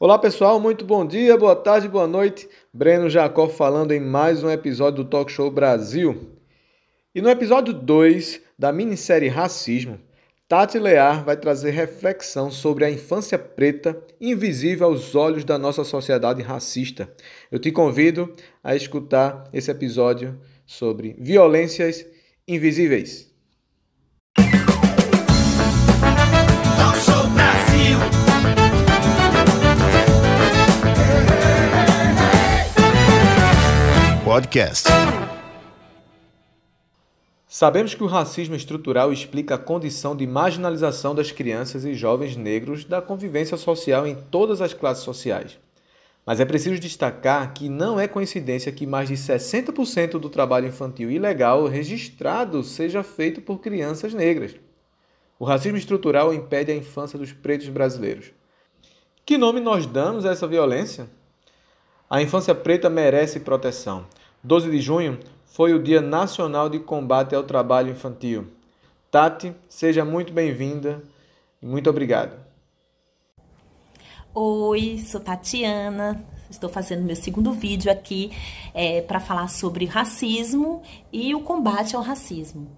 Olá pessoal, muito bom dia, boa tarde, boa noite. Breno Jacó falando em mais um episódio do Talk Show Brasil. E no episódio 2 da minissérie Racismo, Tati Lear vai trazer reflexão sobre a infância preta invisível aos olhos da nossa sociedade racista. Eu te convido a escutar esse episódio sobre violências invisíveis. Podcast. Sabemos que o racismo estrutural explica a condição de marginalização das crianças e jovens negros da convivência social em todas as classes sociais. Mas é preciso destacar que não é coincidência que mais de 60% do trabalho infantil ilegal registrado seja feito por crianças negras. O racismo estrutural impede a infância dos pretos brasileiros. Que nome nós damos a essa violência? A infância preta merece proteção. 12 de junho foi o Dia Nacional de Combate ao Trabalho Infantil. Tati, seja muito bem-vinda e muito obrigado. Oi, sou Tatiana. Estou fazendo meu segundo vídeo aqui é, para falar sobre racismo e o combate ao racismo.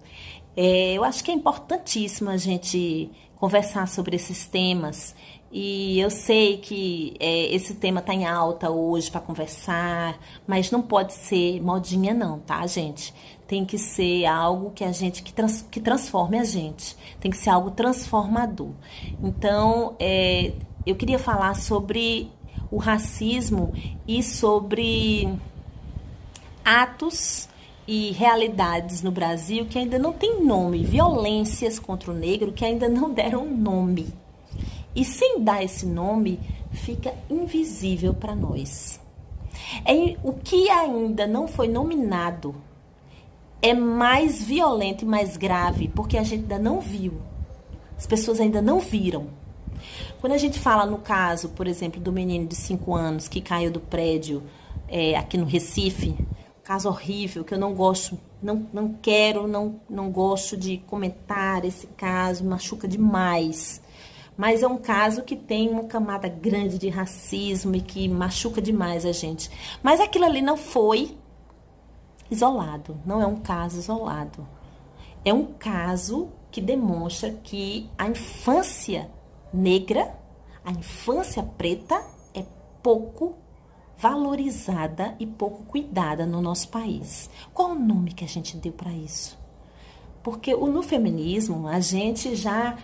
É, eu acho que é importantíssimo a gente conversar sobre esses temas e eu sei que é, esse tema está em alta hoje para conversar, mas não pode ser modinha não, tá, gente? Tem que ser algo que a gente que, trans, que transforme a gente. Tem que ser algo transformador. Então, é, eu queria falar sobre o racismo e sobre atos e realidades no Brasil que ainda não tem nome, violências contra o negro que ainda não deram nome. E sem dar esse nome, fica invisível para nós. É, o que ainda não foi nominado é mais violento e mais grave, porque a gente ainda não viu. As pessoas ainda não viram. Quando a gente fala no caso, por exemplo, do menino de 5 anos que caiu do prédio é, aqui no Recife, caso horrível que eu não gosto, não, não quero, não, não gosto de comentar esse caso, machuca demais mas é um caso que tem uma camada grande de racismo e que machuca demais a gente. Mas aquilo ali não foi isolado, não é um caso isolado. É um caso que demonstra que a infância negra, a infância preta é pouco valorizada e pouco cuidada no nosso país. Qual o nome que a gente deu para isso? Porque no feminismo a gente já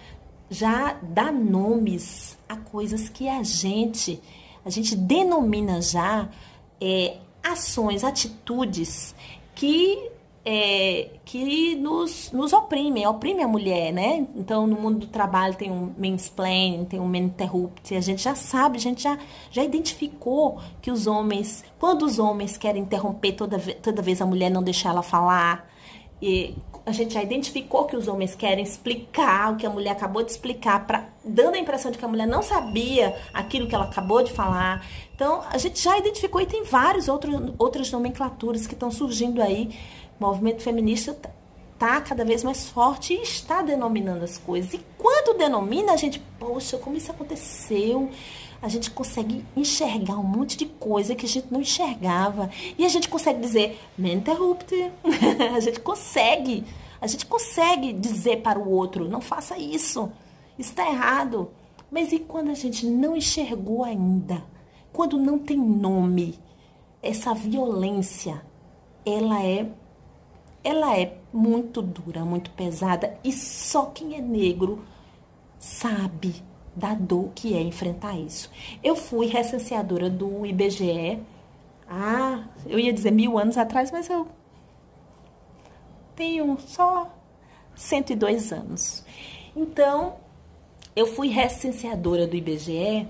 já dá nomes a coisas que a gente, a gente denomina já é, ações, atitudes que é, que nos, nos oprimem, oprime a mulher, né? Então, no mundo do trabalho tem um mansplaining, tem um maninterrupt, a gente já sabe, a gente já, já identificou que os homens, quando os homens querem interromper toda, toda vez a mulher não deixar ela falar, e a gente já identificou que os homens querem explicar o que a mulher acabou de explicar, pra, dando a impressão de que a mulher não sabia aquilo que ela acabou de falar. Então, a gente já identificou e tem várias outras nomenclaturas que estão surgindo aí. O movimento feminista está cada vez mais forte e está denominando as coisas. E quando denomina, a gente, poxa, como isso aconteceu? a gente consegue enxergar um monte de coisa que a gente não enxergava. E a gente consegue dizer, me interrupte. a gente consegue. A gente consegue dizer para o outro, não faça. Isso está errado. Mas e quando a gente não enxergou ainda? Quando não tem nome? Essa violência, ela é ela é muito dura, muito pesada e só quem é negro sabe da dor que é enfrentar isso. Eu fui recenseadora do IBGE ah, eu ia dizer mil anos atrás, mas eu tenho só 102 anos. Então, eu fui recenseadora do IBGE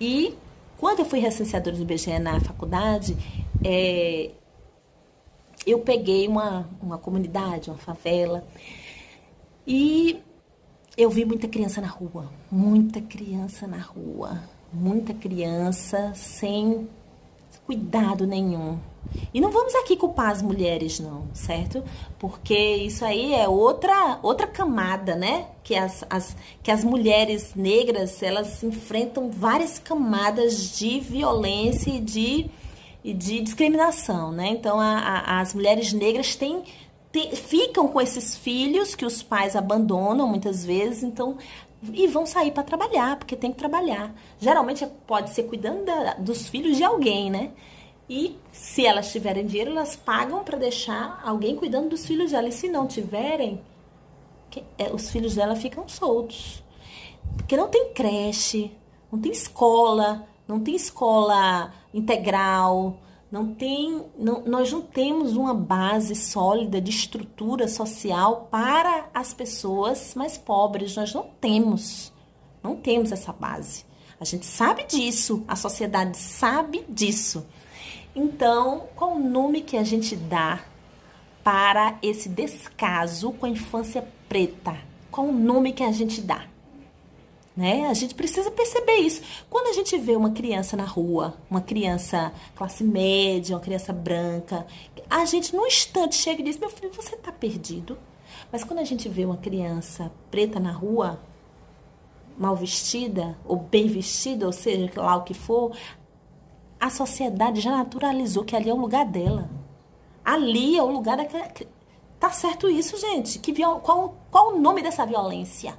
e quando eu fui recenseadora do IBGE na faculdade, é, eu peguei uma, uma comunidade, uma favela, e eu vi muita criança na rua, muita criança na rua, muita criança sem cuidado nenhum. E não vamos aqui culpar as mulheres, não, certo? Porque isso aí é outra outra camada, né? Que as, as, que as mulheres negras, elas enfrentam várias camadas de violência e de, e de discriminação, né? Então, a, a, as mulheres negras têm, têm, ficam com esses filhos que os pais abandonam muitas vezes, então e vão sair para trabalhar, porque tem que trabalhar. Geralmente pode ser cuidando da, dos filhos de alguém, né? E se elas tiverem dinheiro, elas pagam para deixar alguém cuidando dos filhos dela. E se não tiverem, é, os filhos dela ficam soltos. Porque não tem creche, não tem escola, não tem escola integral, não tem, não, nós não temos uma base sólida de estrutura social para as pessoas mais pobres. Nós não temos, não temos essa base. A gente sabe disso, a sociedade sabe disso. Então, qual o nome que a gente dá para esse descaso com a infância preta? Qual o nome que a gente dá? Né? A gente precisa perceber isso. Quando a gente vê uma criança na rua, uma criança classe média, uma criança branca, a gente num instante chega e diz: Meu filho, você está perdido. Mas quando a gente vê uma criança preta na rua, mal vestida, ou bem vestida, ou seja, lá o que for, a sociedade já naturalizou que ali é o lugar dela. Ali é o lugar daquela. Tá certo isso, gente? Que viol... qual, qual o nome dessa violência?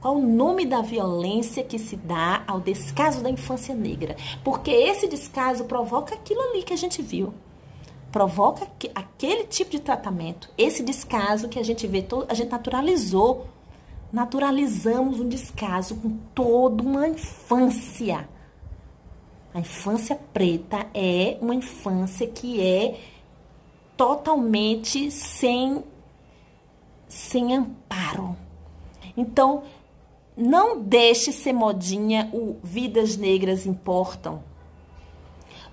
Qual o nome da violência que se dá ao descaso da infância negra? Porque esse descaso provoca aquilo ali que a gente viu. Provoca aquele tipo de tratamento. Esse descaso que a gente vê, a gente naturalizou. Naturalizamos um descaso com toda uma infância a infância preta é uma infância que é totalmente sem sem amparo. Então, não deixe ser modinha o vidas negras importam.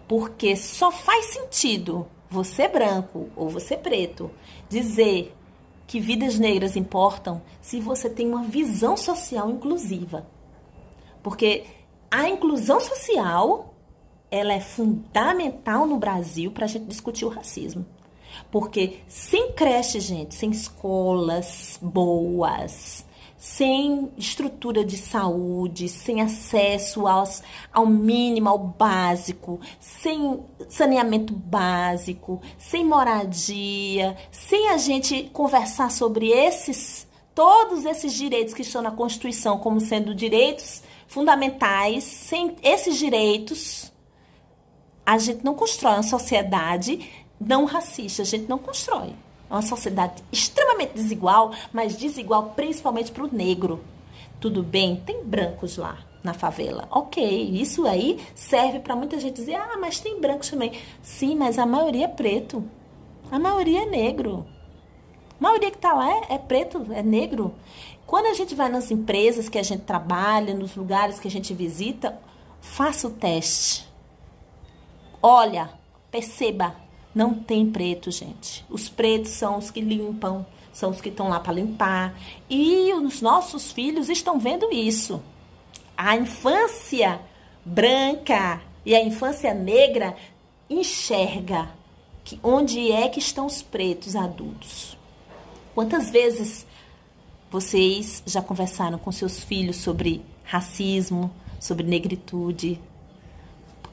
Porque só faz sentido você branco ou você preto dizer que vidas negras importam se você tem uma visão social inclusiva. Porque a inclusão social ela é fundamental no Brasil para a gente discutir o racismo. Porque sem creche, gente, sem escolas boas, sem estrutura de saúde, sem acesso aos, ao mínimo, ao básico, sem saneamento básico, sem moradia, sem a gente conversar sobre esses, todos esses direitos que estão na Constituição como sendo direitos fundamentais, sem esses direitos, a gente não constrói uma sociedade não racista, a gente não constrói. Uma sociedade extremamente desigual, mas desigual principalmente para o negro. Tudo bem, tem brancos lá na favela. Ok, isso aí serve para muita gente dizer: ah, mas tem brancos também. Sim, mas a maioria é preto. A maioria é negro. A maioria que está lá é, é preto, é negro. Quando a gente vai nas empresas que a gente trabalha, nos lugares que a gente visita, faça o teste. Olha, perceba, não tem preto, gente. Os pretos são os que limpam, são os que estão lá para limpar. E os nossos filhos estão vendo isso. A infância branca e a infância negra enxerga que onde é que estão os pretos adultos. Quantas vezes vocês já conversaram com seus filhos sobre racismo, sobre negritude,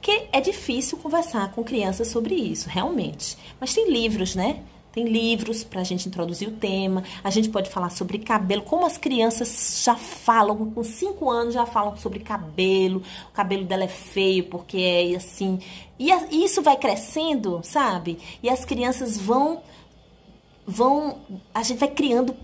porque é difícil conversar com crianças sobre isso, realmente. Mas tem livros, né? Tem livros para a gente introduzir o tema. A gente pode falar sobre cabelo, como as crianças já falam, com 5 anos já falam sobre cabelo. O cabelo dela é feio porque é assim. E isso vai crescendo, sabe? E as crianças vão. vão a gente vai criando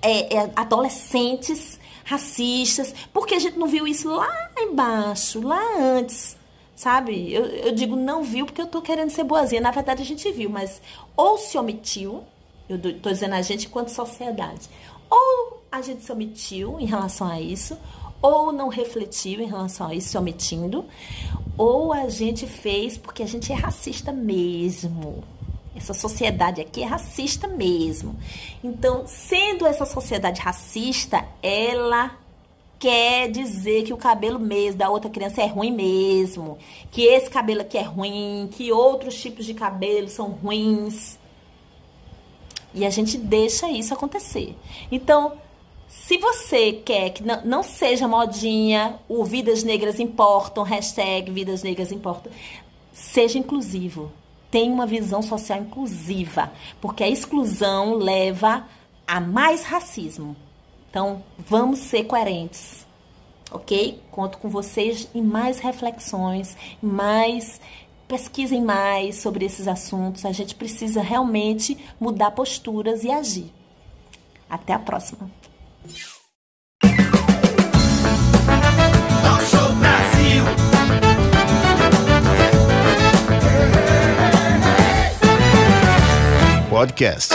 é, é, adolescentes racistas, porque a gente não viu isso lá embaixo, lá antes sabe? Eu, eu digo não viu porque eu tô querendo ser boazinha. Na verdade, a gente viu, mas ou se omitiu, eu tô dizendo a gente enquanto sociedade, ou a gente se omitiu em relação a isso, ou não refletiu em relação a isso, se omitindo, ou a gente fez porque a gente é racista mesmo. Essa sociedade aqui é racista mesmo. Então, sendo essa sociedade racista, ela quer dizer que o cabelo mesmo da outra criança é ruim mesmo, que esse cabelo aqui é ruim, que outros tipos de cabelo são ruins. E a gente deixa isso acontecer. Então, se você quer que não, seja modinha, o Vidas Negras Importam, hashtag Vidas Negras Importam, seja inclusivo. Tenha uma visão social inclusiva, porque a exclusão leva a mais racismo. Então, vamos ser coerentes, ok? Conto com vocês em mais reflexões, mais pesquisem mais sobre esses assuntos. A gente precisa realmente mudar posturas e agir. Até a próxima. Podcast.